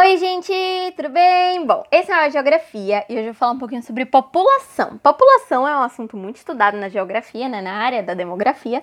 Oi, gente, tudo bem? Bom, esse é a Geografia e hoje eu vou falar um pouquinho sobre população. População é um assunto muito estudado na geografia, né, na área da demografia,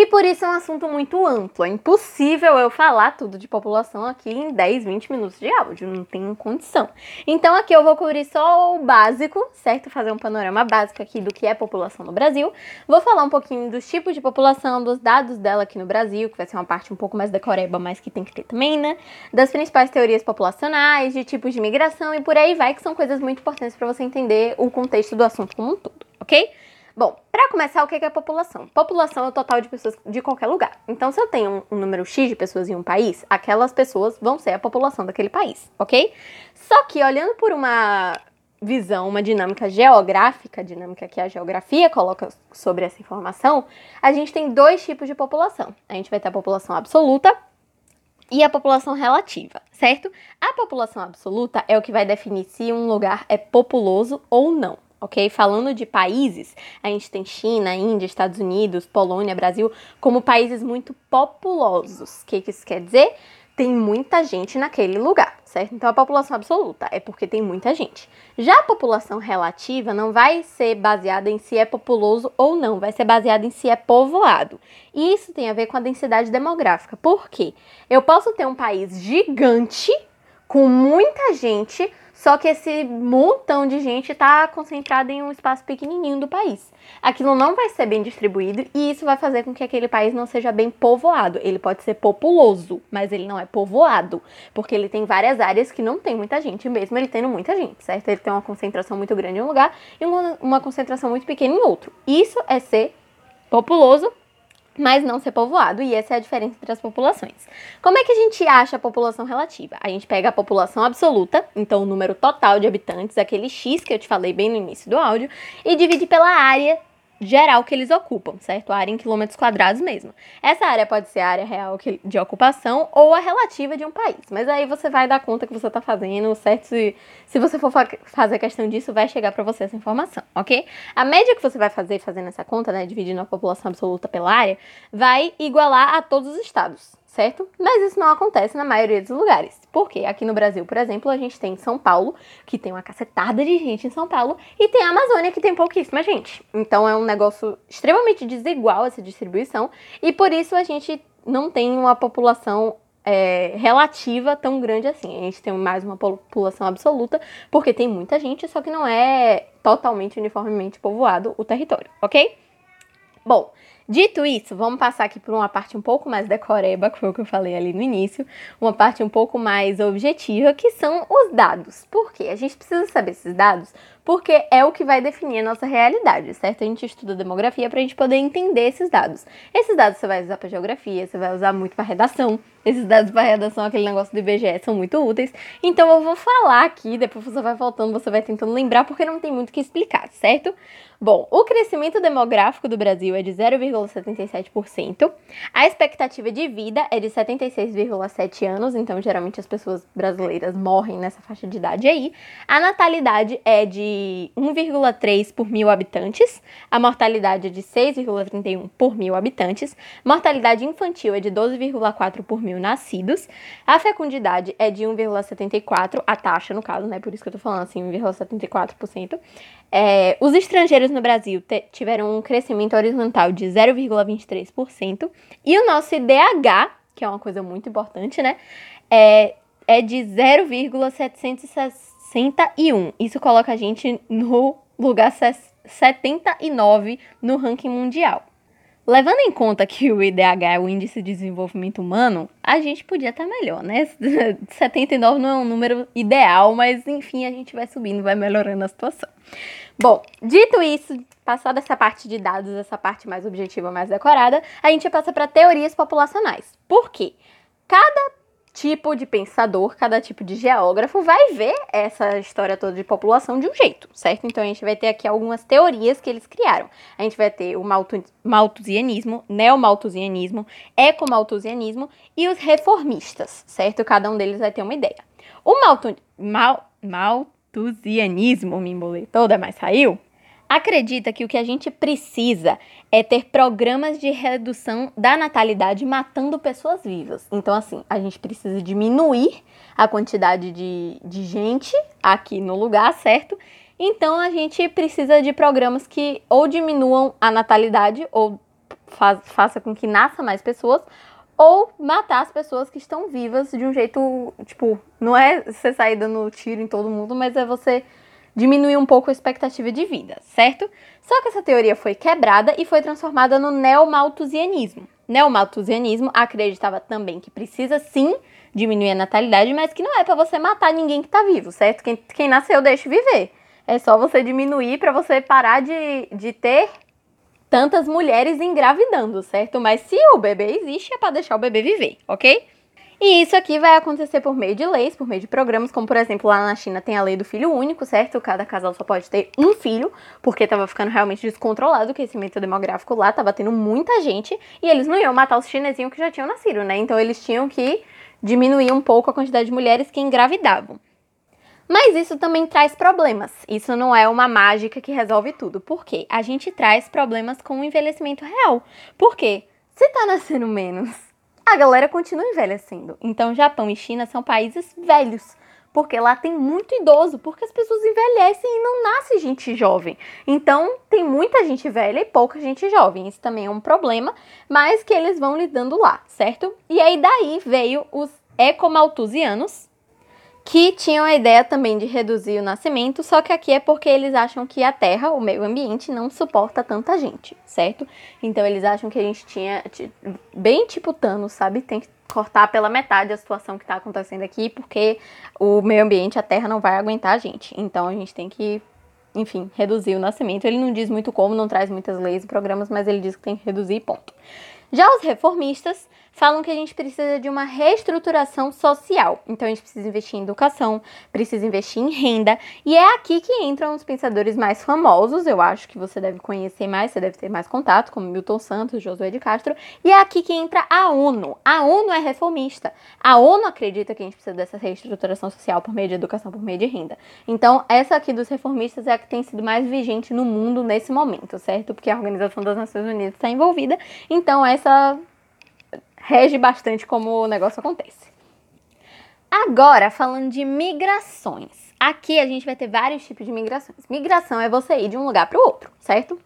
e por isso é um assunto muito amplo. É impossível eu falar tudo de população aqui em 10, 20 minutos de áudio, não tem condição. Então aqui eu vou cobrir só o básico, certo? Fazer um panorama básico aqui do que é população no Brasil. Vou falar um pouquinho dos tipos de população, dos dados dela aqui no Brasil, que vai ser uma parte um pouco mais decoreba, mas que tem que ter também, né? Das principais teorias populacionais, de tipos de migração e por aí vai, que são coisas muito importantes para você entender o contexto do assunto como um todo, ok? Bom, para começar, o que é população? População é o total de pessoas de qualquer lugar. Então, se eu tenho um, um, número X de pessoas em um país, aquelas pessoas vão ser a população daquele país, ok? Só que, olhando por uma visão, uma dinâmica geográfica, dinâmica que a geografia coloca sobre essa informação, a gente tem dois tipos de população. A gente vai ter a população absoluta e a população relativa, certo? A população absoluta é o que vai definir se um lugar é populoso ou não ok? Falando de países, a gente tem China, Índia, Estados Unidos, Polônia, Brasil, como países muito populosos. O que, que isso quer dizer? Tem muita gente naquele lugar, certo? Então a população absoluta é porque tem muita gente. Já a população relativa não vai ser baseada em se é populoso ou não, vai ser baseada em se é povoado. E isso tem a ver com a densidade demográfica. Por quê? Eu posso ter um país gigante com muita gente, só que esse montão de gente está concentrado em um espaço pequenininho do país. Aquilo não vai ser bem distribuído e isso vai fazer com que aquele país não seja bem povoado. Ele pode ser populoso, mas ele não é povoado, porque ele tem várias áreas que não tem muita gente, mesmo ele tendo muita gente, certo? Ele tem uma concentração muito grande em um lugar e uma, uma concentração muito pequena em outro. Isso é ser populoso mas não ser povoado, e essa é a diferença entre as populações. Como é que a gente acha a população relativa? A gente pega a população absoluta, então o número total de habitantes, aquele X que eu te falei bem no início do áudio, e divide pela área geral que eles ocupam, certo? A área em quilômetros quadrados mesmo. Essa área pode ser a área real de ocupação ou a relativa de um país. Mas aí você vai dar conta que você está fazendo, certo? Se, se você for fa fazer questão disso, vai chegar para você essa informação, ok? A média que você vai fazer fazendo essa conta, né, dividindo a população absoluta pela área, vai igualar a todos os estados certo? Mas isso não acontece na maioria dos lugares. Porque aqui no Brasil, por exemplo, a gente tem São Paulo, que tem uma cacetada de gente em São Paulo, e tem a Amazônia, que tem pouquíssima gente. Então é um negócio extremamente desigual essa distribuição, e por isso a gente não tem uma população é, relativa tão grande assim. A gente tem mais uma população absoluta, porque tem muita gente, só que não é totalmente uniformemente povoado o território, ok? Bom, Dito isso, vamos passar aqui por uma parte um pouco mais decoreba, que foi o que eu falei ali no início, uma parte um pouco mais objetiva, que são os dados. Por quê? A gente precisa saber esses dados porque é o que vai definir a nossa realidade, certo? A gente estuda demografia para a gente poder entender esses dados. Esses dados você vai usar para geografia, você vai usar muito para redação. Esses dados para redação, aquele negócio do IBGE, são muito úteis. Então eu vou falar aqui, depois você vai voltando, você vai tentando lembrar, porque não tem muito o que explicar, certo? Bom, o crescimento demográfico do Brasil é de 0,77%. A expectativa de vida é de 76,7 anos, então geralmente as pessoas brasileiras morrem nessa faixa de idade aí. A natalidade é de 1,3 por mil habitantes, a mortalidade é de 6,31 por mil habitantes, mortalidade infantil é de 12,4 por mil nascidos, a fecundidade é de 1,74, a taxa no caso, né, por isso que eu tô falando assim, 1,74%. É, os estrangeiros no Brasil tiveram um crescimento horizontal de 0,23% e o nosso IDH, que é uma coisa muito importante, né, é, é de 0,760 61. Isso coloca a gente no lugar 79 no ranking mundial. Levando em conta que o IDH é o Índice de Desenvolvimento Humano, a gente podia estar melhor, né? 79 não é um número ideal, mas enfim, a gente vai subindo, vai melhorando a situação. Bom, dito isso, passada essa parte de dados, essa parte mais objetiva, mais decorada, a gente passa para teorias populacionais. Por quê? Cada tipo de pensador, cada tipo de geógrafo vai ver essa história toda de população de um jeito, certo? Então a gente vai ter aqui algumas teorias que eles criaram. A gente vai ter o malthusianismo, neomalthusianismo, ecomalthusianismo e os reformistas, certo? Cada um deles vai ter uma ideia. O maltu, mal, malthusianismo, me embolei toda, mas saiu, acredita que o que a gente precisa é ter programas de redução da natalidade matando pessoas vivas. Então, assim, a gente precisa diminuir a quantidade de, de gente aqui no lugar, certo? Então a gente precisa de programas que ou diminuam a natalidade ou faz, faça com que nasça mais pessoas, ou matar as pessoas que estão vivas de um jeito, tipo, não é você sair dando tiro em todo mundo, mas é você diminuir um pouco a expectativa de vida, certo? Só que essa teoria foi quebrada e foi transformada no neomalthusianismo. Neomalthusianismo acreditava também que precisa sim diminuir a natalidade, mas que não é para você matar ninguém que tá vivo, certo? Quem, quem nasceu deixa viver. É só você diminuir para você parar de, de ter tantas mulheres engravidando, certo? Mas se o bebê existe, é para deixar o bebê viver, ok? E isso aqui vai acontecer por meio de leis, por meio de programas, como por exemplo lá na China tem a lei do filho único, certo? Cada casal só pode ter um filho, porque estava ficando realmente descontrolado o crescimento demográfico lá, tava tendo muita gente, e eles não iam matar os chinesinhos que já tinham nascido, né? Então eles tinham que diminuir um pouco a quantidade de mulheres que engravidavam. Mas isso também traz problemas. Isso não é uma mágica que resolve tudo. Por quê? A gente traz problemas com o envelhecimento real. Por quê? Se tá nascendo menos, a galera continua envelhecendo. Então, Japão e China são países velhos. Porque lá tem muito idoso, porque as pessoas envelhecem e não nasce gente jovem. Então, tem muita gente velha e pouca gente jovem. Isso também é um problema, mas que eles vão lidando lá, certo? E aí daí veio os ecomalthusianos, que tinham a ideia também de reduzir o nascimento, só que aqui é porque eles acham que a Terra, o meio ambiente, não suporta tanta gente, certo? Então eles acham que a gente tinha, bem tipo Thanos, sabe? Tem que cortar pela metade a situação que está acontecendo aqui, porque o meio ambiente, a Terra, não vai aguentar a gente. Então a gente tem que, enfim, reduzir o nascimento. Ele não diz muito como, não traz muitas leis e programas, mas ele diz que tem que reduzir ponto. Já os reformistas falam que a gente precisa de uma reestruturação social. Então a gente precisa investir em educação, precisa investir em renda, e é aqui que entram os pensadores mais famosos, eu acho que você deve conhecer mais, você deve ter mais contato, como Milton Santos, Josué de Castro, e é aqui que entra a ONU. A ONU é reformista. A ONU acredita que a gente precisa dessa reestruturação social por meio de educação, por meio de renda. Então, essa aqui dos reformistas é a que tem sido mais vigente no mundo nesse momento, certo? Porque a Organização das Nações Unidas está envolvida. Então, essa rege bastante como o negócio acontece. Agora, falando de migrações. Aqui a gente vai ter vários tipos de migrações. Migração é você ir de um lugar para o outro, certo?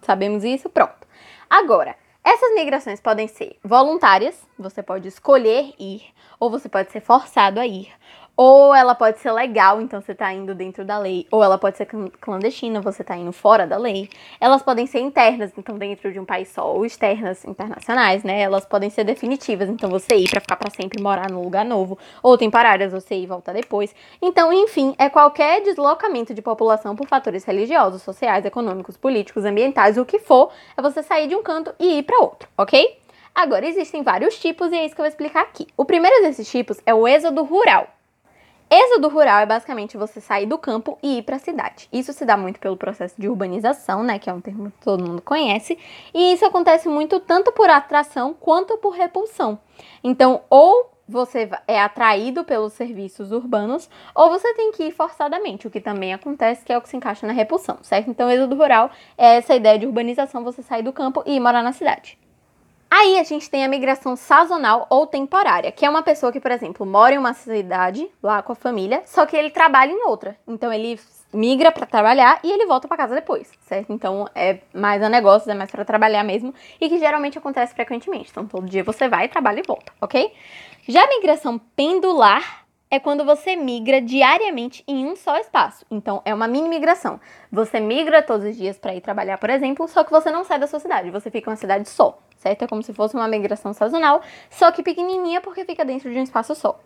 Sabemos isso? Pronto. Agora, essas migrações podem ser voluntárias, você pode escolher ir, ou você pode ser forçado a ir, ou ela pode ser legal, então você tá indo dentro da lei, ou ela pode ser clandestina, você tá indo fora da lei. Elas podem ser internas, então dentro de um país só, ou externas, internacionais, né? Elas podem ser definitivas, então você ir para ficar para sempre morar num lugar novo, ou temporárias, você ir e voltar depois. Então, enfim, é qualquer deslocamento de população por fatores religiosos, sociais, econômicos, políticos, ambientais, o que for, é você sair de um canto e ir para outro, ok? Agora, existem vários tipos e é isso que eu vou explicar aqui. O primeiro desses tipos é o êxodo rural. Êxodo rural é basicamente você sair do campo e ir para a cidade. Isso se dá muito pelo processo de urbanização, né, que é um termo que todo mundo conhece, e isso acontece muito tanto por atração quanto por repulsão. Então, ou você é atraído pelos serviços urbanos, ou você tem que ir forçadamente, o que também acontece, que é o que se encaixa na repulsão, certo? Então, êxodo rural é essa ideia de urbanização, você sair do campo e ir morar na cidade. Aí a gente tem a migração sazonal ou temporária, que é uma pessoa que, por exemplo, mora em uma cidade lá com a família, só que ele trabalha em outra. Então ele migra para trabalhar e ele volta para casa depois, certo? Então é mais a negócio, é mais para trabalhar mesmo e que geralmente acontece frequentemente. Então todo dia você vai, trabalha e volta, ok? Já a migração pendular é quando você migra diariamente em um só espaço. Então, é uma mini migração. Você migra todos os dias para ir trabalhar, por exemplo, só que você não sai da sua cidade, você fica em uma cidade só, certo? É como se fosse uma migração sazonal, só que pequenininha porque fica dentro de um espaço só.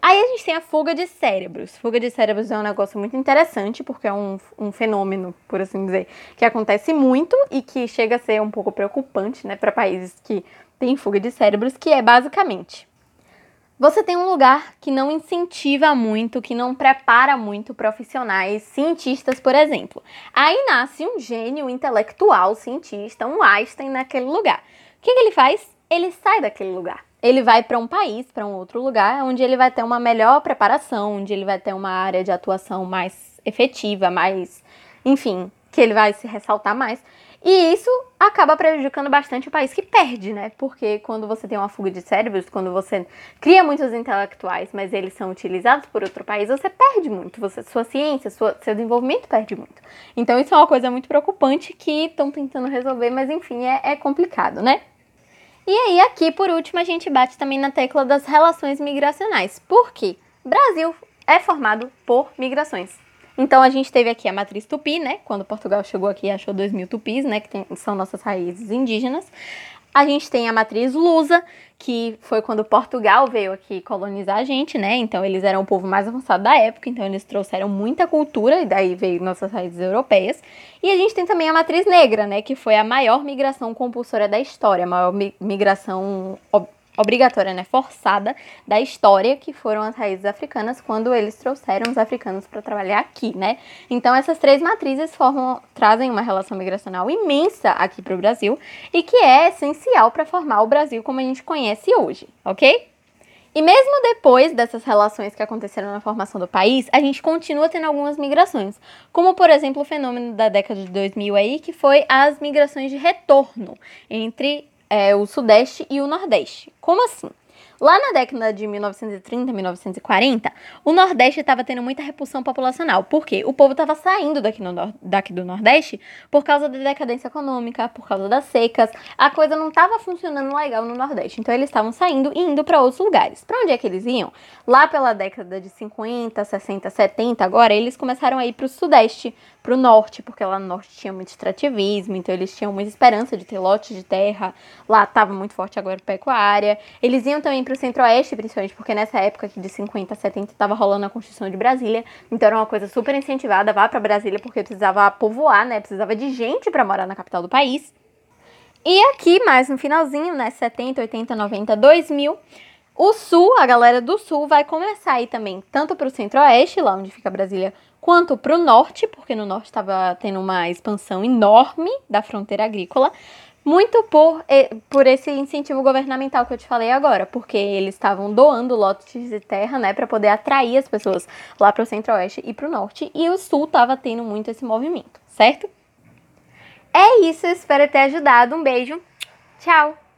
Aí a gente tem a fuga de cérebros. Fuga de cérebros é um negócio muito interessante, porque é um, um fenômeno, por assim dizer, que acontece muito e que chega a ser um pouco preocupante, né, para países que têm fuga de cérebros, que é basicamente você tem um lugar que não incentiva muito, que não prepara muito profissionais, cientistas, por exemplo. Aí nasce um gênio intelectual, cientista, um Einstein naquele lugar. O que, que ele faz? Ele sai daquele lugar. Ele vai para um país, para um outro lugar, onde ele vai ter uma melhor preparação, onde ele vai ter uma área de atuação mais efetiva, mais, enfim, que ele vai se ressaltar mais. E isso acaba prejudicando bastante o país que perde, né? Porque quando você tem uma fuga de cérebros, quando você cria muitos intelectuais, mas eles são utilizados por outro país, você perde muito. Você, sua ciência, sua, seu desenvolvimento perde muito. Então isso é uma coisa muito preocupante que estão tentando resolver, mas enfim, é, é complicado, né? E aí, aqui, por último, a gente bate também na tecla das relações migracionais. Por quê? Brasil é formado por migrações. Então a gente teve aqui a matriz tupi, né? Quando Portugal chegou aqui achou 2 mil tupis, né? Que tem, são nossas raízes indígenas. A gente tem a matriz lusa, que foi quando Portugal veio aqui colonizar a gente, né? Então eles eram o povo mais avançado da época, então eles trouxeram muita cultura e daí veio nossas raízes europeias. E a gente tem também a matriz negra, né? Que foi a maior migração compulsória da história, a maior migração obrigatória, né, forçada da história, que foram as raízes africanas quando eles trouxeram os africanos para trabalhar aqui, né? Então essas três matrizes formam, trazem uma relação migracional imensa aqui para o Brasil e que é essencial para formar o Brasil como a gente conhece hoje, ok? E mesmo depois dessas relações que aconteceram na formação do país, a gente continua tendo algumas migrações, como por exemplo o fenômeno da década de 2000 aí, que foi as migrações de retorno entre é, o Sudeste e o Nordeste. Como assim? Lá na década de 1930, 1940, o Nordeste estava tendo muita repulsão populacional. Por quê? O povo estava saindo daqui, no, daqui do Nordeste por causa da decadência econômica, por causa das secas. A coisa não estava funcionando legal no Nordeste. Então eles estavam saindo e indo para outros lugares. Para onde é que eles iam? Lá pela década de 50, 60, 70, agora eles começaram a ir para o Sudeste, para o Norte, porque lá no Norte tinha muito extrativismo, então eles tinham muita esperança de ter lotes de terra. Lá estava muito forte agora a pecuária. Eles iam também para o centro-oeste, principalmente, porque nessa época aqui de 50, 70 estava rolando a Constituição de Brasília, então era uma coisa super incentivada, vá para Brasília, porque precisava povoar, né? Precisava de gente para morar na capital do país. E aqui, mais no finalzinho, né, 70, 80, 90, 2000, o sul, a galera do sul vai começar aí também, tanto para o centro-oeste, lá onde fica Brasília, quanto para o norte, porque no norte estava tendo uma expansão enorme da fronteira agrícola, muito por, por esse incentivo governamental que eu te falei agora, porque eles estavam doando lotes de terra, né, para poder atrair as pessoas lá para o centro-oeste e para o norte, e o sul estava tendo muito esse movimento, certo? É isso, espero ter ajudado. Um beijo. Tchau!